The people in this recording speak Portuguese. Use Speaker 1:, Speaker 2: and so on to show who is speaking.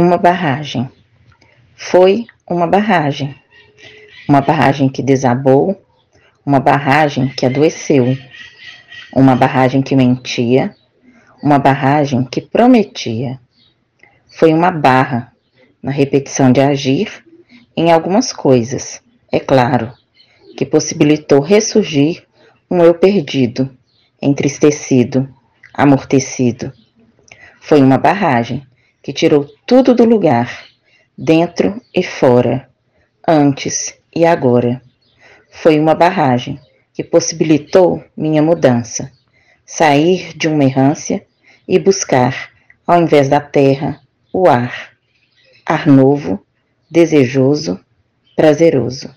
Speaker 1: uma barragem. Foi uma barragem. Uma barragem que desabou, uma barragem que adoeceu, uma barragem que mentia, uma barragem que prometia. Foi uma barra na repetição de agir em algumas coisas, é claro, que possibilitou ressurgir um eu perdido, entristecido, amortecido. Foi uma barragem que tirou tudo do lugar, dentro e fora, antes e agora. Foi uma barragem que possibilitou minha mudança, sair de uma errância e buscar, ao invés da terra, o ar. Ar novo, desejoso, prazeroso.